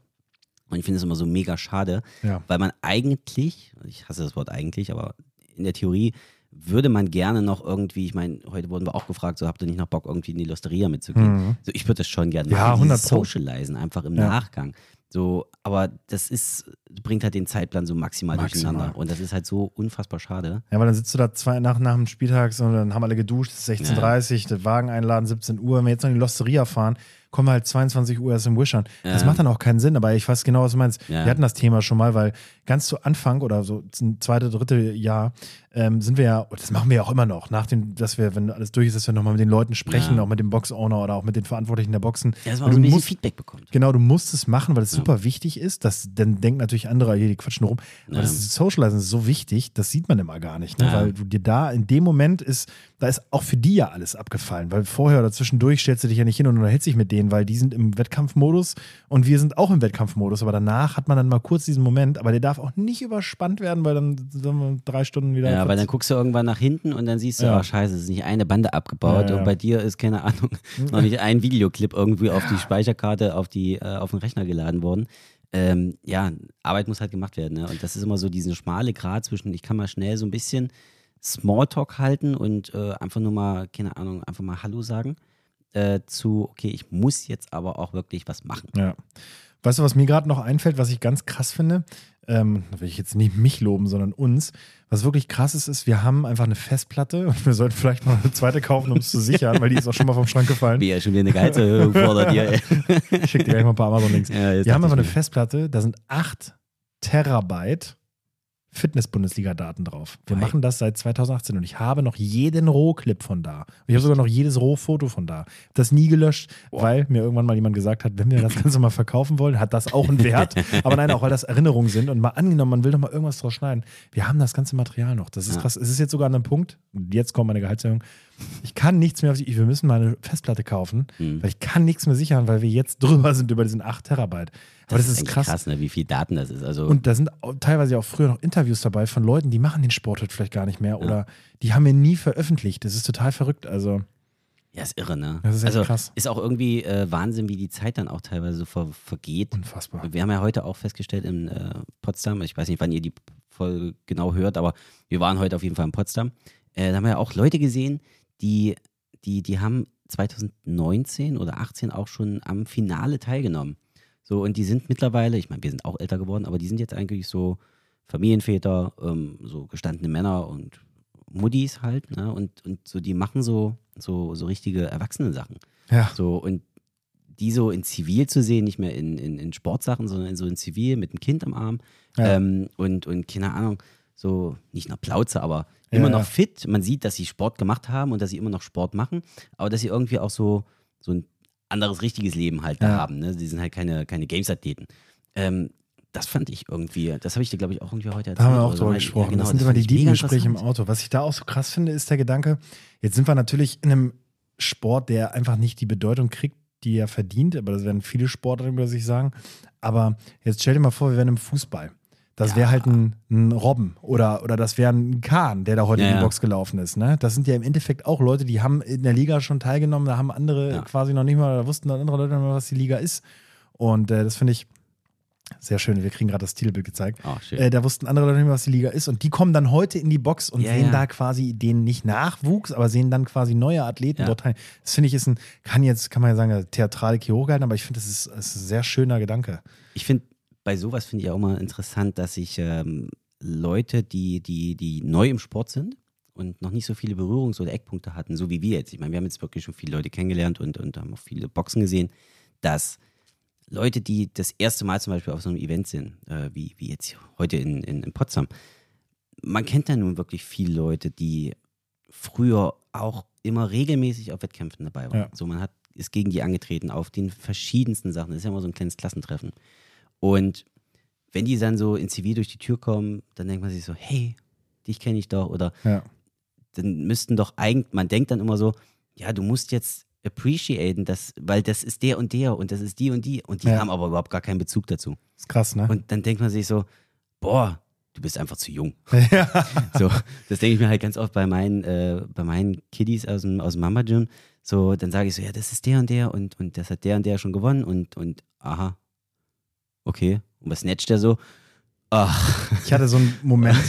Speaker 2: Und ich finde es immer so mega schade,
Speaker 3: Ja.
Speaker 2: weil man eigentlich, ich hasse das Wort eigentlich, aber in der Theorie würde man gerne noch irgendwie, ich meine, heute wurden wir auch gefragt, so habt ihr nicht noch Bock, irgendwie in die Losteria mitzugehen?
Speaker 3: Mhm.
Speaker 2: So, ich würde das schon gerne
Speaker 3: Ja,
Speaker 2: machen,
Speaker 3: 100
Speaker 2: dieses
Speaker 3: Pro.
Speaker 2: Socializen einfach im
Speaker 3: Ja.
Speaker 2: Nachgang. So, aber das ist, bringt halt den Zeitplan so maximal,
Speaker 3: Maximal.
Speaker 2: durcheinander. Und das ist halt so unfassbar schade.
Speaker 3: Ja, weil dann sitzt du da zwei, nach, nach dem Spieltag und dann haben alle geduscht, es ist 16.30 Uhr, den Wagen einladen, 17 Uhr. Wenn wir jetzt noch in die Losteria fahren, kommen wir halt 22 Uhr erst im Wishern. Das
Speaker 2: Ja.
Speaker 3: macht dann auch keinen Sinn, aber ich weiß genau, was du meinst.
Speaker 2: Ja.
Speaker 3: Wir hatten das Thema schon mal, weil ganz zu Anfang oder so zweite, dritte Jahr ähm, sind wir ja, das machen wir ja auch immer noch, nach dem, dass wir, wenn alles durch ist, dass wir nochmal mit den Leuten sprechen,
Speaker 2: Ja.
Speaker 3: auch mit dem Box-Owner oder auch mit den Verantwortlichen der Boxen.
Speaker 2: Ja, dass man
Speaker 3: du
Speaker 2: ein bisschen
Speaker 3: musst-
Speaker 2: Feedback bekommt.
Speaker 3: Genau, du musst es machen, weil es super wichtig ist. Das, dann denken natürlich andere, hier, die quatschen rum. Aber das ist, Socializen ist so wichtig, das sieht man immer gar nicht. Ne? Weil du dir da, in dem Moment ist, da ist auch für die ja alles abgefallen. Weil vorher oder zwischendurch stellst du dich ja nicht hin und unterhältst dich mit denen, weil die sind im Wettkampfmodus und wir sind auch im Wettkampfmodus. Aber danach hat man dann mal kurz diesen Moment, aber der darf auch nicht überspannt werden, weil dann sind wir drei Stunden wieder.
Speaker 2: Ja, weil dann guckst du irgendwann nach hinten und dann siehst du,
Speaker 3: Ja.
Speaker 2: oh scheiße, es ist nicht eine Bande abgebaut
Speaker 3: Ja, ja.
Speaker 2: und bei dir ist, keine Ahnung, noch nicht ein Videoclip irgendwie auf die Speicherkarte, auf, die, äh, auf den Rechner geladen worden. Ähm, ja, Arbeit muss halt gemacht werden. Ne? Und das ist immer so diesen schmale Grad zwischen, ich kann mal schnell so ein bisschen Smalltalk halten und äh, einfach nur mal, keine Ahnung, einfach mal Hallo sagen. Äh, zu, okay, ich muss jetzt aber auch wirklich was machen.
Speaker 3: Ja. Weißt du, was mir gerade noch einfällt, was ich ganz krass finde? Ähm, da will ich jetzt nicht mich loben, sondern uns. Was wirklich krass ist, ist, wir haben einfach eine Festplatte und wir sollten vielleicht mal eine zweite kaufen, um es zu sichern, weil die ist auch schon mal vom Schrank gefallen.
Speaker 2: Wie ja schon wieder eine Gehaltserhöhung fordert hier.
Speaker 3: Ich schicke dir gleich mal ein paar Amazon-Links.
Speaker 2: Ja,
Speaker 3: Wir haben aber eine. Festplatte, da sind 8 Terabyte Fitness-Bundesliga-Daten drauf. Wir
Speaker 2: Right.
Speaker 3: machen das seit 2018 und ich habe noch jeden Rohclip von da. Und ich habe sogar noch jedes Rohfoto von da. Das nie gelöscht, weil mir irgendwann mal jemand gesagt hat, wenn wir das Ganze mal verkaufen wollen, hat das auch einen Wert. aber nein, auch weil das Erinnerungen sind und mal angenommen, man will doch mal irgendwas draus schneiden. Wir haben das ganze Material noch. Das ist
Speaker 2: Ja.
Speaker 3: krass. Es ist jetzt sogar an einem Punkt, jetzt kommt meine Gehaltserhöhung. Ich kann nichts mehr auf die, wir müssen mal eine Festplatte kaufen,
Speaker 2: Mhm.
Speaker 3: weil ich kann nichts mehr sichern, weil wir jetzt drüber sind über diesen 8 Terabyte. Aber das, ist
Speaker 2: eigentlich
Speaker 3: krass.
Speaker 2: krass, ne, wie viel Daten das ist. Also,
Speaker 3: Und da sind teilweise auch früher noch Interviews dabei von Leuten, die machen den Sport heute vielleicht gar nicht mehr oder die haben wir nie veröffentlicht. Das ist total verrückt. Also,
Speaker 2: Ja, ist irre, ne?
Speaker 3: Das ist
Speaker 2: also,
Speaker 3: krass.
Speaker 2: Ist auch irgendwie äh, Wahnsinn, wie die Zeit dann auch teilweise so ver vergeht.
Speaker 3: Unfassbar.
Speaker 2: Wir haben ja heute auch festgestellt in äh, Potsdam, ich weiß nicht, wann ihr die Folge genau hört, aber wir waren heute auf jeden Fall in Potsdam. Äh, da haben wir ja auch Leute gesehen, die, die, die haben 2019 oder 18 auch schon am Finale teilgenommen. So, und die sind mittlerweile, ich meine, wir sind auch älter geworden, aber die sind jetzt eigentlich so Familienväter, ähm, so gestandene Männer und Muddis halt, ne? Und, und so, die machen so, so, so richtige Erwachsenen-Sachen.
Speaker 3: Ja.
Speaker 2: So, und die so in Zivil zu sehen, nicht mehr in, in, in Sportsachen, sondern in so in Zivil mit einem Kind am Arm.
Speaker 3: Ja.
Speaker 2: Ähm, und, und keine Ahnung, so nicht nur Plauze, aber
Speaker 3: Ja,
Speaker 2: immer
Speaker 3: ja.
Speaker 2: noch fit. Man sieht, dass sie Sport gemacht haben und dass sie immer noch Sport machen, aber dass sie irgendwie auch so, so ein anderes, richtiges Leben halt da
Speaker 3: Ja.
Speaker 2: haben. Ne? Sie sind halt keine, keine Games-Athleten. Ähm, das fand ich irgendwie, das habe ich dir, glaube ich, auch irgendwie heute erzählt.
Speaker 3: Da haben wir auch
Speaker 2: so.
Speaker 3: drüber
Speaker 2: Ja,
Speaker 3: gesprochen.
Speaker 2: genau,
Speaker 3: das sind
Speaker 2: das
Speaker 3: immer die
Speaker 2: fand ich
Speaker 3: lieben
Speaker 2: mega
Speaker 3: Gespräche im. Auto. Was ich da auch so krass finde, ist der Gedanke, jetzt sind wir natürlich in einem Sport, der einfach nicht die Bedeutung kriegt, die er verdient, aber das werden viele Sportler über sich sagen. Aber jetzt stell dir mal vor, wir wären im Fußball. Das
Speaker 2: Ja.
Speaker 3: wäre halt ein, ein Robben oder, oder das wäre ein Kahn, der da heute
Speaker 2: Ja,
Speaker 3: in die. Box gelaufen ist. Ne? Das sind ja im Endeffekt auch Leute, die haben in der Liga schon teilgenommen, da haben andere
Speaker 2: Ja.
Speaker 3: quasi noch nicht mal, da wussten dann andere Leute noch nicht mal, was die Liga ist. Und äh, das finde ich sehr schön. Wir kriegen gerade das Titelbild gezeigt.
Speaker 2: Oh.
Speaker 3: Äh, da wussten andere Leute nicht mehr, was die Liga ist. Und die kommen dann heute in die Box und
Speaker 2: Ja,
Speaker 3: sehen
Speaker 2: ja.
Speaker 3: da quasi den nicht Nachwuchs, aber sehen dann quasi neue Athleten
Speaker 2: Ja.
Speaker 3: dort teil. Das finde ich ist ein, kann jetzt, kann man ja sagen, Theatralik hier hochgehalten, aber ich finde, das ist, das ist ein sehr schöner Gedanke.
Speaker 2: Ich finde, bei sowas finde ich auch mal interessant, dass sich ähm, Leute, die, die, die neu im Sport sind und noch nicht so viele Berührungs- oder Eckpunkte hatten, so wie wir jetzt. Ich meine, wir haben jetzt wirklich schon viele Leute kennengelernt und, und haben auch viele Boxen gesehen, dass Leute, die das erste Mal zum Beispiel auf so einem Event sind, äh, wie, wie jetzt heute in, in, in Potsdam, man kennt ja nun wirklich viele Leute, die früher auch immer regelmäßig auf Wettkämpfen dabei waren.
Speaker 3: Ja.
Speaker 2: So, man hat, ist gegen die angetreten auf den verschiedensten Sachen. Das ist ja immer so ein kleines Klassentreffen. Und wenn die dann so in Zivil durch die Tür kommen, dann denkt man sich so, hey, dich kenne ich doch. Oder
Speaker 3: Ja.
Speaker 2: dann müssten doch eigentlich, man denkt dann immer so, ja, du musst jetzt appreciaten, das, weil das ist der und der und das ist die und die. Und die
Speaker 3: Ja.
Speaker 2: haben aber überhaupt gar keinen Bezug dazu.
Speaker 3: Ist krass, ne?
Speaker 2: Und dann denkt man sich so, boah, du bist einfach zu jung.
Speaker 3: ja.
Speaker 2: So, das denke ich mir halt ganz oft bei meinen, äh, bei meinen Kiddies aus dem, aus dem Mama Gym. So, dann sage ich so, ja, das ist der und der und, und das hat der und der schon gewonnen und, und aha, okay. Und was snatcht der so? Ach,
Speaker 3: Ich hatte so einen Moment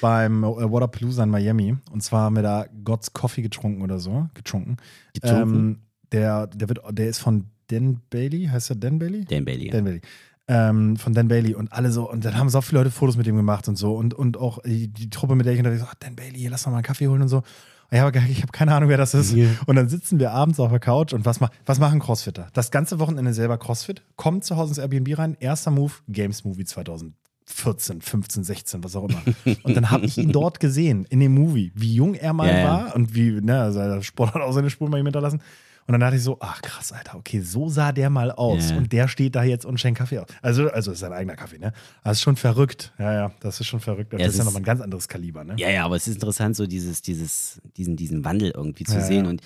Speaker 3: beim äh, Waterpalooza in Miami. Und zwar haben wir da God's Coffee getrunken oder so. Getrunken.
Speaker 2: getrunken.
Speaker 3: Ähm, der, der, wird, der ist von Dan Bailey. Heißt er Dan Bailey?
Speaker 2: Dan Bailey.
Speaker 3: Dan Bailey. Ähm, von Dan Bailey und alle so, und dann haben so viele Leute Fotos mit ihm gemacht und so. Und, und auch die, die Truppe, mit der ich unterwegs war, oh, Dan Bailey, hier, lass doch mal einen Kaffee holen und so. Ich habe keine Ahnung, wer das ist.
Speaker 2: Ja.
Speaker 3: Und dann sitzen wir abends auf der Couch und was, mach, was machen Crossfitter? Das ganze Wochenende selber Crossfit, kommt zu Hause ins Airbnb rein, erster Move, Games Movie 2014, 15, 16, was auch immer. Und dann habe ich ihn dort gesehen, in dem Movie, wie jung er mal
Speaker 2: ja.
Speaker 3: war und wie, ne, also der Sport hat auch seine Spuren bei ihm hinterlassen. Und dann dachte ich so, ach krass, Alter, okay, so sah der mal aus.
Speaker 2: Ja.
Speaker 3: Und der steht da jetzt und schenkt Kaffee aus. Also, also ist sein eigener Kaffee, ne? Das ist schon verrückt. Ja, ja, das ist schon verrückt. Das
Speaker 2: Ja,
Speaker 3: ist
Speaker 2: es
Speaker 3: ja
Speaker 2: ist-
Speaker 3: nochmal ein ganz anderes Kaliber, ne?
Speaker 2: Ja, ja, aber es ist interessant, so dieses, dieses, diesen, diesen Wandel irgendwie zu
Speaker 3: Ja,
Speaker 2: sehen.
Speaker 3: ja.
Speaker 2: Und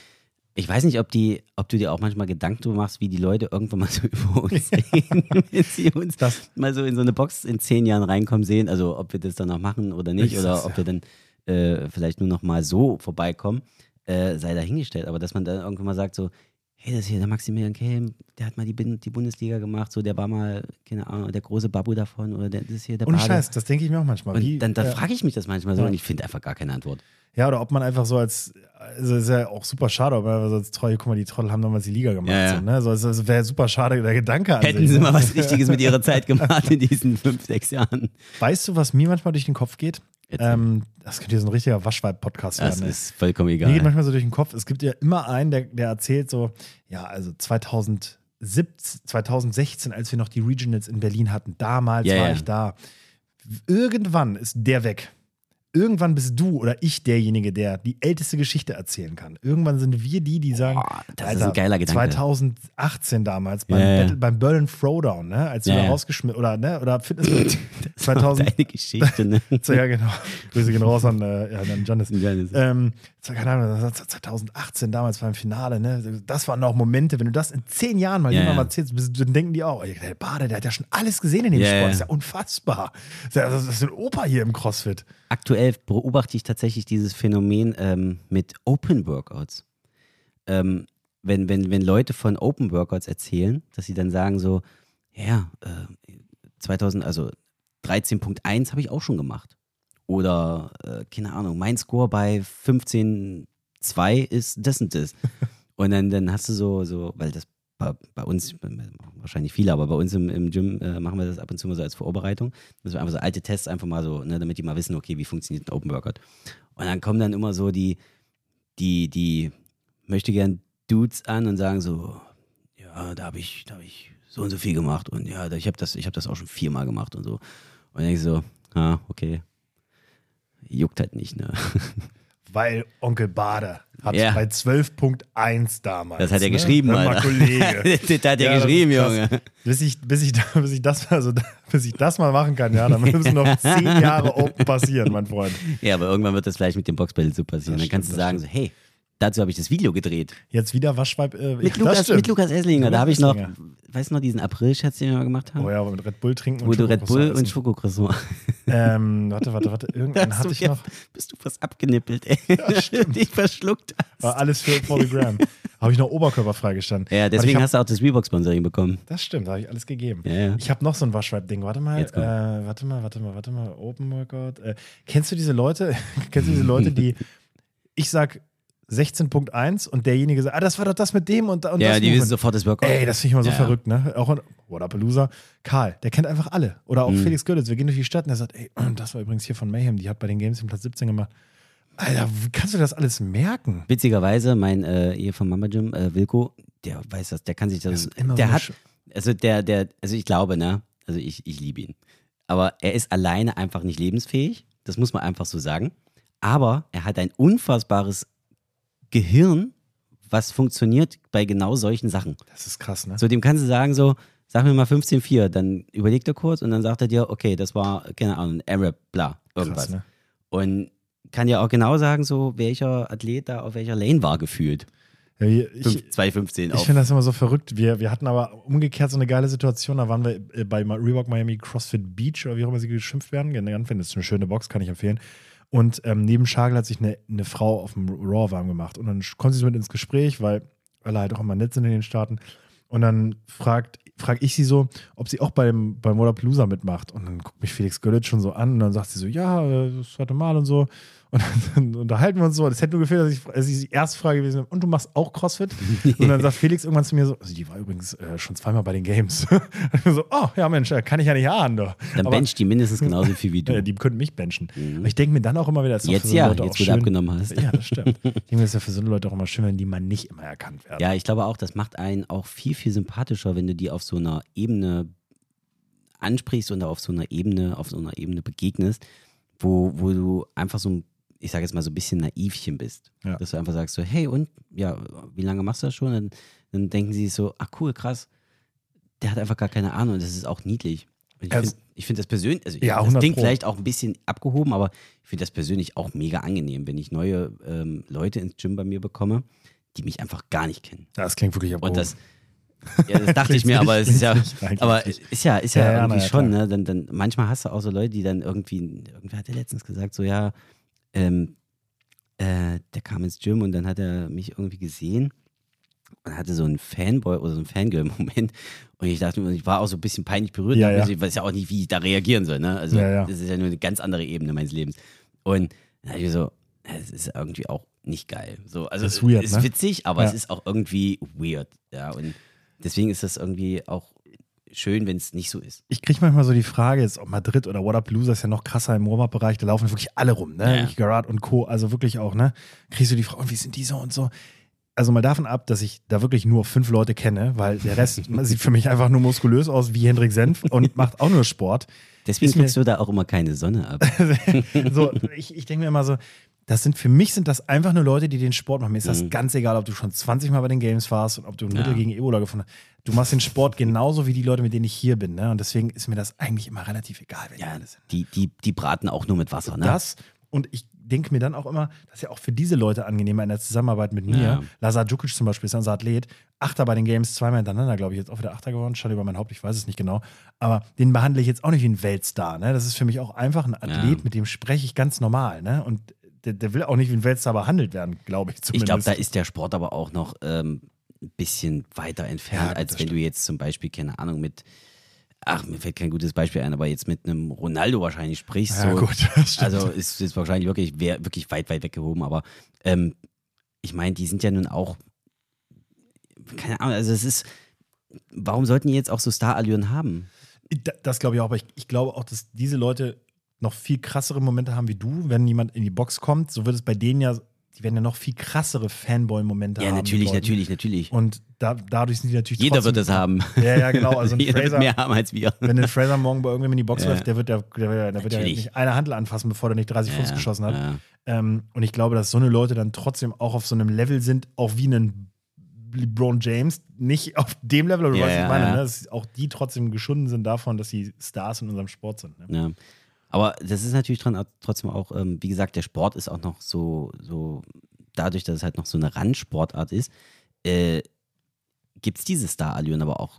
Speaker 2: ich weiß nicht, ob die, ob du dir auch manchmal Gedanken drüber machst, wie die Leute irgendwann mal so über uns reden, wenn sie uns
Speaker 3: Das-
Speaker 2: mal so in so eine Box in zehn Jahren reinkommen sehen. Also ob wir das dann noch machen oder nicht,
Speaker 3: Ich
Speaker 2: oder ob wir dann äh, vielleicht nur noch mal so vorbeikommen, äh, sei dahingestellt. Aber dass man dann irgendwann mal sagt so, hey, das ist hier der Maximilian Kelm, der hat mal die, die Bundesliga gemacht, so der war mal, keine Ahnung, der große Babu davon oder der, das ist hier der
Speaker 3: Ohne
Speaker 2: Bade.
Speaker 3: Scheiß, das denke ich mir auch manchmal.
Speaker 2: Und
Speaker 3: Wie,
Speaker 2: dann, dann
Speaker 3: ja.
Speaker 2: frage ich mich das manchmal so
Speaker 3: Ja.
Speaker 2: und ich finde einfach gar keine Antwort.
Speaker 3: Ja, oder ob man einfach so als, also ist ja auch super schade, ob man einfach so als Treue, guck mal, die Trottel haben damals die Liga gemacht.
Speaker 2: Ja, ja.
Speaker 3: So, ne? also, also, also wäre super schade, der Gedanke an
Speaker 2: Hätten
Speaker 3: sich,
Speaker 2: sie
Speaker 3: ne?
Speaker 2: mal was Richtiges mit ihrer Zeit gemacht in diesen fünf, sechs Jahren.
Speaker 3: Weißt du, was mir manchmal durch den Kopf geht? Ähm, das könnte ja so ein richtiger Waschweib-Podcast
Speaker 2: Das
Speaker 3: werden. ey.
Speaker 2: ist vollkommen
Speaker 3: Mir geht
Speaker 2: egal.
Speaker 3: manchmal so durch den Kopf, es gibt ja immer einen, der, der erzählt so, ja, also 2017, 2016, als wir noch die Regionals in Berlin hatten, damals
Speaker 2: Ja,
Speaker 3: war
Speaker 2: ja.
Speaker 3: ich da. Irgendwann ist der weg. Irgendwann bist du oder ich derjenige, der die älteste Geschichte erzählen kann. Irgendwann sind wir die, die sagen,
Speaker 2: Boah, das ist ein geiler Gedanke.
Speaker 3: 2018 damals beim,
Speaker 2: ja.
Speaker 3: Battle, beim Berlin Throwdown, ne, als du
Speaker 2: Ja,
Speaker 3: da rausgeschmissen oder ne, oder Fitness
Speaker 2: Das ist
Speaker 3: 2000
Speaker 2: Deine Geschichte, ne?
Speaker 3: so, ja genau. Grüße gehen raus an, äh, ja, an Janis.
Speaker 2: Janis.
Speaker 3: Ähm, keine Ahnung, das war 2018 damals beim Finale, ne? Das waren noch Momente, wenn du das in zehn Jahren mal
Speaker 2: Ja,
Speaker 3: jemandem erzählst, bist- dann denken die auch, der Bade, der hat ja schon alles gesehen in dem
Speaker 2: Ja,
Speaker 3: Sport. Das ist ja unfassbar. Das ist, ja- das ist ein Opa hier im CrossFit.
Speaker 2: Aktuell beobachte ich tatsächlich dieses Phänomen ähm, mit Open Workouts. ähm, wenn, wenn, wenn Leute von Open Workouts erzählen, dass sie dann sagen so, ja, äh, 2000, also 13.1 habe ich auch schon gemacht. Oder, äh, keine Ahnung, mein Score bei 15.2 ist das und das. und dann, dann hast du so, so, weil das bei, bei uns, wahrscheinlich viele, aber bei uns im, im Gym äh, machen wir das ab und zu mal so als Vorbereitung. Dass wir einfach so alte Tests einfach mal so, ne, damit die mal wissen, okay, wie funktioniert ein Open Workout. Und dann kommen dann immer so die, die, die möchte gern Dudes an und sagen so, ja, da habe ich, da habe ich so und so viel gemacht und ja, ich habe das, ich habe das auch schon viermal gemacht und so. Und dann denke ich so, ah, okay, juckt halt nicht, ne?
Speaker 3: Weil Onkel Bader hat
Speaker 2: Ja.
Speaker 3: bei 12.1 damals.
Speaker 2: Das hat er
Speaker 3: ne?
Speaker 2: geschrieben,
Speaker 3: Hör mal,
Speaker 2: Alter.
Speaker 3: Kollege.
Speaker 2: das hat er
Speaker 3: Ja, das
Speaker 2: geschrieben,
Speaker 3: krass.
Speaker 2: Junge.
Speaker 3: Bis ich, bis, ich, bis, ich das, also, bis ich das mal machen kann, ja, dann müssen noch zehn Jahre Open passieren, mein Freund.
Speaker 2: Ja, aber irgendwann wird das vielleicht mit dem Boxbattle so passieren.
Speaker 3: Das
Speaker 2: dann kannst du
Speaker 3: stimmt, das
Speaker 2: sagen so, hey, dazu habe ich das Video gedreht.
Speaker 3: Jetzt wieder Waschweib. Äh,
Speaker 2: Mit,
Speaker 3: das
Speaker 2: Lukas, mit Lukas Esslinger.
Speaker 3: Lukas
Speaker 2: Da habe ich noch, weißt du noch, diesen April-Scherz, den wir mal gemacht haben?
Speaker 3: Oh ja, aber mit Red Bull trinken
Speaker 2: Wo du Red Bull und. Schokocroissant.
Speaker 3: Ähm, warte, warte, warte. Irgendwann hatte ich
Speaker 2: mir-
Speaker 3: noch.
Speaker 2: Bist du fast abgenippelt, ey. Dich verschluckt hast.
Speaker 3: War alles für 40 Gramm. Habe ich noch Oberkörper freigestanden.
Speaker 2: Ja, deswegen
Speaker 3: hab,
Speaker 2: hast du auch das Reebok-Sponsoring bekommen.
Speaker 3: Das stimmt, da habe ich alles gegeben.
Speaker 2: Ja, ja.
Speaker 3: Ich habe noch so ein Waschweib-Ding. Warte mal,
Speaker 2: Jetzt
Speaker 3: äh, warte mal, warte mal, warte mal. Open Workout. Äh, kennst du diese Leute? kennst du diese Leute, die ich sag 16.1 und derjenige sagt, ah, das war doch das mit dem und, und
Speaker 2: Ja,
Speaker 3: das
Speaker 2: die wissen sofort das Workout.
Speaker 3: Ey, das finde ich immer so
Speaker 2: Ja.
Speaker 3: verrückt, ne? Auch in Wodapalooza. Karl, der kennt einfach alle. Oder auch
Speaker 2: Mhm.
Speaker 3: Felix Görlitz. Wir gehen durch die Stadt und er sagt, ey, das war übrigens hier von Mayhem, die hat bei den Games den Platz 17 gemacht. Alter, wie kannst du das alles merken?
Speaker 2: Witzigerweise, mein äh, Ehe von Mama Jim, äh, Wilko, der weiß das, der kann sich das.
Speaker 3: Das
Speaker 2: der hat, also der, der, also ich glaube, ne, also ich, ich liebe ihn. Aber er ist alleine einfach nicht lebensfähig. Das muss man einfach so sagen. Aber er hat ein unfassbares Gehirn, was funktioniert bei genau solchen Sachen.
Speaker 3: Das ist krass, ne?
Speaker 2: So, dem kannst du sagen, so, sag mir mal 15,4, dann überlegt er kurz und dann sagt er dir, okay, das war, keine Ahnung, Arab, bla, irgendwas.
Speaker 3: Krass, ne?
Speaker 2: Und kann ja auch genau sagen, so, welcher Athlet da auf welcher Lane war gefühlt.
Speaker 3: Ja, ich, ich,
Speaker 2: 2,15
Speaker 3: Ich finde das immer so verrückt. Wir, wir hatten aber umgekehrt so eine geile Situation. Da waren wir äh, bei Reebok Miami CrossFit Beach oder wie auch immer sie geschimpft werden. Werden. Das ist eine schöne Box, kann ich empfehlen. Und ähm, neben Schagel hat sich eine, eine Frau auf dem Raw warm gemacht. Und dann kommt sie so mit ins Gespräch, weil alle halt auch immer nett sind in den Staaten. Und dann fragt frag ich sie so, ob sie auch beim, beim Wodapalooza mitmacht. Und dann guckt mich Felix Görlitz schon so an und dann sagt sie so, ja, äh, das zweite Mal und so. Und dann unterhalten wir uns so. Das hätte nur gefehlt, dass ich, dass ich die erste Frage gewesen wäre, und du machst auch CrossFit? Und dann sagt Felix irgendwann zu mir so, also die war übrigens äh, schon zweimal bei den Games. so, oh, ja Mensch, äh, kann ich ja nicht ahnen. Doch.
Speaker 2: Dann
Speaker 3: Aber,
Speaker 2: bencht die mindestens genauso viel wie du.
Speaker 3: äh, die könnten mich benchen. Aber ich denke mir dann auch immer wieder, das ist doch
Speaker 2: Jetzt
Speaker 3: so
Speaker 2: ja,
Speaker 3: Leute
Speaker 2: jetzt
Speaker 3: auch
Speaker 2: wo du
Speaker 3: schön.
Speaker 2: abgenommen hast.
Speaker 3: Ja, das stimmt. Ich denke mir, das ist ja für so Leute auch immer schön, wenn die mal nicht immer erkannt werden.
Speaker 2: Ja, ich glaube auch, das macht einen auch viel, viel sympathischer, wenn du die auf so einer Ebene ansprichst und auf so einer Ebene, auf so einer Ebene begegnest, wo, wo du einfach so ein, ich sage jetzt mal so ein bisschen naivchen bist.
Speaker 3: Ja.
Speaker 2: Dass du einfach sagst so, hey und, ja, wie lange machst du das schon? Dann, dann denken sie so, ach cool, krass, der hat einfach gar keine Ahnung und das ist auch niedlich. Und Ich
Speaker 3: Also-
Speaker 2: finde find das persönlich, also
Speaker 3: Ja,
Speaker 2: das
Speaker 3: 100
Speaker 2: klingt vielleicht auch ein bisschen abgehoben, aber ich finde das persönlich auch mega angenehm, wenn ich neue ähm, Leute ins Gym bei mir bekomme, die mich einfach gar nicht kennen.
Speaker 3: Das klingt wirklich
Speaker 2: Und
Speaker 3: abgehoben.
Speaker 2: das, ja, das dachte ich mir, aber es ist ja, aber ist ja, ist ja,
Speaker 3: Ja,
Speaker 2: irgendwie
Speaker 3: ja,
Speaker 2: schon, ne? Dann, dann, manchmal hast du auch so Leute, die dann irgendwie, irgendwer hat ja letztens gesagt, so ja, ähm, äh, der kam ins Gym und dann hat er mich irgendwie gesehen und hatte so einen Fanboy oder so einen Fangirl-Moment. Und ich dachte mir, ich war auch so ein bisschen peinlich berührt.
Speaker 3: Ja, ja.
Speaker 2: Ich weiß ja auch nicht, wie ich da reagieren soll. Ne? Also,
Speaker 3: Ja,
Speaker 2: das ist ja nur eine ganz andere Ebene meines Lebens. Und dann dachte ich mir so, es ist irgendwie auch nicht geil. So, also,
Speaker 3: Das ist weird,
Speaker 2: ist
Speaker 3: ne?
Speaker 2: witzig, aber es ist auch irgendwie weird. Ja, und deswegen ist das irgendwie auch schön, wenn es nicht so ist.
Speaker 3: ich kriege manchmal so die Frage, jetzt ob Madrid oder Wodapalooza ist ja noch krasser im Warm-Up-Bereich, da laufen wirklich alle rum, ne?
Speaker 2: Ja.
Speaker 3: Gerard und Co., also wirklich auch, ne? Kriegst du die Frage, und wie sind die so und so? Also mal davon ab, dass ich da wirklich nur fünf Leute kenne, weil der Rest sieht für mich einfach nur muskulös aus wie Hendrik Senf und macht auch nur Sport.
Speaker 2: Deswegen kriegst du da auch immer keine Sonne ab.
Speaker 3: so, ich, ich denke mir immer so, das sind für mich sind das einfach nur Leute, die den Sport machen. Mir ist das
Speaker 2: Mhm.
Speaker 3: ganz egal, ob du schon 20 Mal bei den Games warst und ob du ein
Speaker 2: Ja.
Speaker 3: Mittel gegen Ebola gefunden hast. Du machst den Sport genauso wie die Leute, mit denen ich hier bin. Ne? Und deswegen ist mir das eigentlich immer relativ egal, wer die
Speaker 2: Ja,
Speaker 3: alle sind.
Speaker 2: die, die, die braten auch nur mit Wasser, ne?
Speaker 3: Das und ich denke mir dann auch immer, das ist ja auch für diese Leute angenehmer in der Zusammenarbeit mit mir.
Speaker 2: Ja.
Speaker 3: Lazar Djukic zum Beispiel ist unser Athlet, Achter bei den Games, zweimal hintereinander, glaube ich, jetzt auch wieder Achter geworden, schade über mein Haupt, ich weiß es nicht genau. Aber den behandle ich jetzt auch nicht wie ein Weltstar. Ne? Das ist für mich auch einfach ein Athlet,
Speaker 2: Ja.
Speaker 3: mit dem spreche ich ganz normal. Ne? Und der, der will auch nicht wie ein Weltstar behandelt werden, glaube ich
Speaker 2: Ich
Speaker 3: zumindest.
Speaker 2: glaube, da ist der Sport aber auch noch ähm, ein bisschen weiter entfernt,
Speaker 3: Ja,
Speaker 2: als wenn du jetzt zum Beispiel, keine Ahnung, mit, ach, mir fällt kein gutes Beispiel ein, aber jetzt mit einem Ronaldo wahrscheinlich sprichst.
Speaker 3: Ja,
Speaker 2: so,
Speaker 3: gut, das stimmt.
Speaker 2: Also ist, ist wahrscheinlich wirklich, wirklich weit, weit weggehoben, aber ähm, ich meine, die sind ja nun auch, keine Ahnung, also es ist, warum sollten die jetzt auch so Star-Allüren haben?
Speaker 3: Da- Das glaube ich auch, aber ich, ich glaube auch, dass diese Leute noch viel krassere Momente haben wie du, wenn jemand in die Box kommt. So wird es bei denen ja, die werden ja noch viel krassere Fanboy-Momente
Speaker 2: Ja,
Speaker 3: haben. mit
Speaker 2: natürlich, natürlich, natürlich.
Speaker 3: Und da, dadurch sind die natürlich
Speaker 2: Jeder
Speaker 3: trotzdem,
Speaker 2: wird das haben.
Speaker 3: Ja, ja, genau. Also ein
Speaker 2: Jeder wird
Speaker 3: Fraser,
Speaker 2: mehr haben als wir.
Speaker 3: wenn ein Fraser morgen bei irgendwem in die Box
Speaker 2: Ja.
Speaker 3: läuft, der wird, der, der, der wird ja nicht eine Handel anfassen, bevor der nicht 30 Fuß
Speaker 2: Ja,
Speaker 3: geschossen hat.
Speaker 2: ja.
Speaker 3: Ähm, und ich glaube, dass so eine Leute dann trotzdem auch auf so einem Level sind, auch wie ein LeBron James, nicht auf dem Level, aber du
Speaker 2: Ja,
Speaker 3: weißt, was ich
Speaker 2: ja,
Speaker 3: meine,
Speaker 2: ja.
Speaker 3: ne? dass auch die trotzdem geschunden sind davon, dass sie Stars in unserem Sport sind. Ne?
Speaker 2: Ja. Aber das ist natürlich dran, trotzdem auch, ähm, wie gesagt, der Sport ist auch noch so, so dadurch, dass es halt noch so eine Randsportart ist, äh, gibt es diese Star-Allüren aber auch,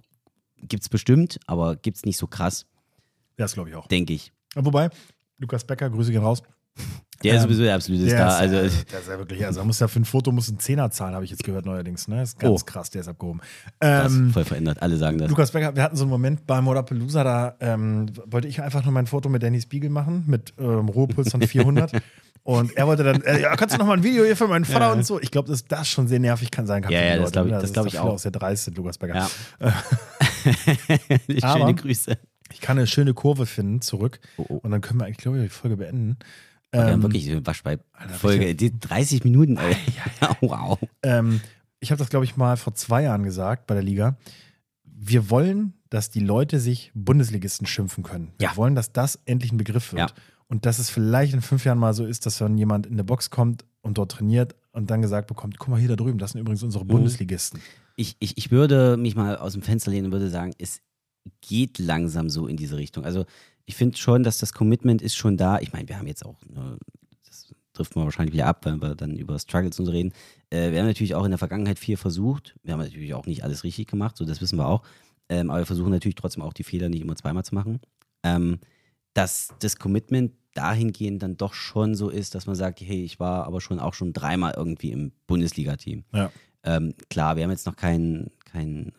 Speaker 2: gibt es bestimmt, aber gibt es nicht so krass,
Speaker 3: Ja, das glaube ich auch.
Speaker 2: denke ich.
Speaker 3: Wobei, Lukas Becker, Grüße gehen raus.
Speaker 2: Der ist
Speaker 3: Ähm,
Speaker 2: sowieso der absolute
Speaker 3: Der
Speaker 2: Star.
Speaker 3: ist,
Speaker 2: Also,
Speaker 3: der ist ja wirklich, also er muss ja für ein Foto muss ein Zehner zahlen, habe ich jetzt gehört neuerdings. Ne? Das ist ganz
Speaker 2: Oh.
Speaker 3: krass, der ist abgehoben. Ähm,
Speaker 2: voll verändert, alle sagen das.
Speaker 3: Lukas Becker, wir hatten so einen Moment bei Modapalooza, da ähm, wollte ich einfach nur mein Foto mit Danny Spiegel machen, mit ähm, Ruhepuls von 400. Und er wollte dann, äh, ja, kannst du noch mal ein Video hier für meinen Vater
Speaker 2: Ja.
Speaker 3: und so. Ich glaube, dass das schon sehr nervig kann sein kann.
Speaker 2: Ja, ja, das
Speaker 3: Leute,
Speaker 2: glaub ich-
Speaker 3: ne?
Speaker 2: das glaub ich
Speaker 3: da viele
Speaker 2: auch.
Speaker 3: sehr dreist Lukas Becker.
Speaker 2: Ja. Schöne Grüße.
Speaker 3: Ich kann eine schöne Kurve finden, zurück.
Speaker 2: Oh, oh.
Speaker 3: Und dann können wir eigentlich, glaube ich, die Folge beenden.
Speaker 2: Wir haben
Speaker 3: Ähm,
Speaker 2: wirklich eine Waschbei-Folge.
Speaker 3: Alter,
Speaker 2: Die 30 Minuten, ey. wow.
Speaker 3: Ähm, ich habe das, glaube ich, mal vor zwei Jahren gesagt bei der Liga. Wir wollen, dass die Leute sich Bundesligisten schimpfen können. Wir
Speaker 2: Ja.
Speaker 3: wollen, dass das endlich ein Begriff wird.
Speaker 2: Ja.
Speaker 3: Und dass es vielleicht in fünf Jahren mal so ist, dass wenn jemand in eine Box kommt und dort trainiert und dann gesagt bekommt, guck mal hier da drüben, das sind übrigens unsere
Speaker 2: Mhm.
Speaker 3: Bundesligisten.
Speaker 2: Ich, ich, ich würde mich mal aus dem Fenster lehnen und würde sagen, es geht langsam so in diese Richtung. Also ich finde schon, dass das Commitment ist schon da. Ich meine, wir haben jetzt auch, ne, das trifft man wahrscheinlich wieder ab, wenn wir dann über Struggles und so reden. Äh, wir haben natürlich auch in der Vergangenheit viel versucht. Wir haben natürlich auch nicht alles richtig gemacht, so das wissen wir auch. Ähm, aber wir versuchen natürlich trotzdem auch die Fehler nicht immer zweimal zu machen. Ähm, dass das Commitment dahingehend dann doch schon so ist, dass man sagt, hey, ich war aber schon auch schon dreimal irgendwie im Bundesliga-Team.
Speaker 3: Ja.
Speaker 2: Ähm, klar, wir haben jetzt noch kein, kein,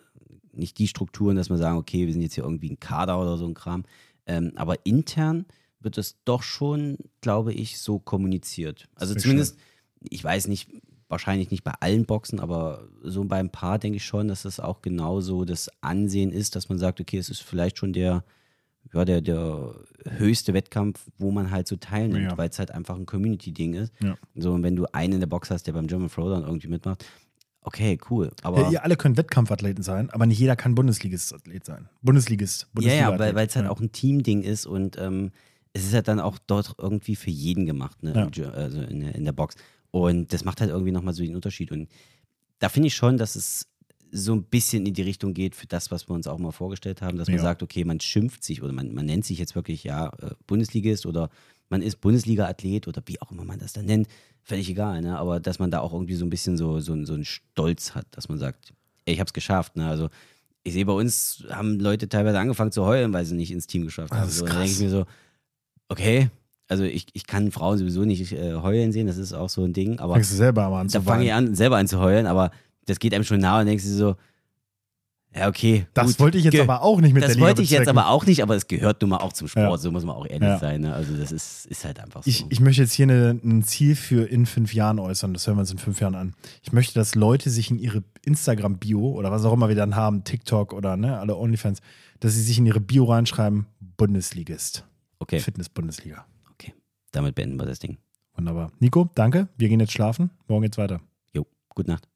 Speaker 2: nicht die Strukturen, dass wir sagen, okay, wir sind jetzt hier irgendwie ein Kader oder so ein Kram. Ähm, aber intern wird es doch schon, glaube ich, so kommuniziert. Also zumindest, ich weiß nicht, wahrscheinlich nicht bei allen Boxen, aber so bei ein paar denke ich schon, dass das auch genauso das Ansehen ist, dass man sagt, okay, es ist vielleicht schon der, ja, der, der höchste Wettkampf, wo man halt so teilnimmt,
Speaker 3: Ja.
Speaker 2: weil es halt einfach ein Community-Ding ist.
Speaker 3: Ja.
Speaker 2: So, und wenn du einen in der Box hast, der beim German Throwdown irgendwie mitmacht, okay, cool. Aber
Speaker 3: Ja, ihr alle könnt Wettkampfathleten sein, aber nicht jeder kann Bundesligist-Athlet sein. Bundesligist,
Speaker 2: ja,
Speaker 3: Bundesliga
Speaker 2: ja, weil es halt auch ein Team-Ding ist und ähm, es ist halt dann auch dort irgendwie für jeden gemacht, ne?
Speaker 3: Ja.
Speaker 2: Also in, der- in der Box. Und das macht halt irgendwie nochmal so den Unterschied. Und da finde ich schon, dass es so ein bisschen in die Richtung geht für das, was wir uns auch mal vorgestellt haben, dass man
Speaker 3: Ja.
Speaker 2: sagt, okay, man schimpft sich oder man, man nennt sich jetzt wirklich, ja, äh, Bundesligist oder man ist Bundesliga-Athlet oder wie auch immer man das dann nennt, völlig egal, ne? aber dass man da auch irgendwie so ein bisschen so, so, so einen Stolz hat, dass man sagt, ey, ich hab's geschafft, ne? also ich sehe bei uns haben Leute teilweise angefangen zu heulen, weil sie nicht ins Team geschafft haben.
Speaker 3: das ist
Speaker 2: So, dann denke ich mir so, okay, also ich, ich kann Frauen sowieso nicht äh, heulen sehen, das ist auch so ein Ding, aber
Speaker 3: Fängst du selber an
Speaker 2: da fange ich an, selber an zu heulen, aber das geht einem schon nah und denkst du so, ja, okay.
Speaker 3: Das
Speaker 2: gut,
Speaker 3: wollte ich jetzt
Speaker 2: ge-
Speaker 3: aber auch nicht mit
Speaker 2: Das
Speaker 3: der Liga
Speaker 2: wollte ich jetzt
Speaker 3: bezwecken.
Speaker 2: aber auch nicht, aber es gehört nun mal auch zum Sport,
Speaker 3: Ja.
Speaker 2: so muss man auch ehrlich
Speaker 3: Ja.
Speaker 2: sein. Ne? Also das ist, ist halt einfach so.
Speaker 3: Ich, ich möchte jetzt hier eine, ein Ziel für in fünf Jahren äußern. Das hören wir uns in fünf Jahren an. Ich möchte, dass Leute sich in ihre Instagram-Bio oder was auch immer wir dann haben, TikTok oder ne, alle Onlyfans, dass sie sich in ihre Bio reinschreiben, Bundesligist.
Speaker 2: okay,
Speaker 3: Fitness-Bundesliga.
Speaker 2: okay. Damit beenden wir das Ding.
Speaker 3: Wunderbar. Nico, danke. Wir gehen jetzt schlafen. Morgen geht's weiter.
Speaker 2: Jo, gute Nacht.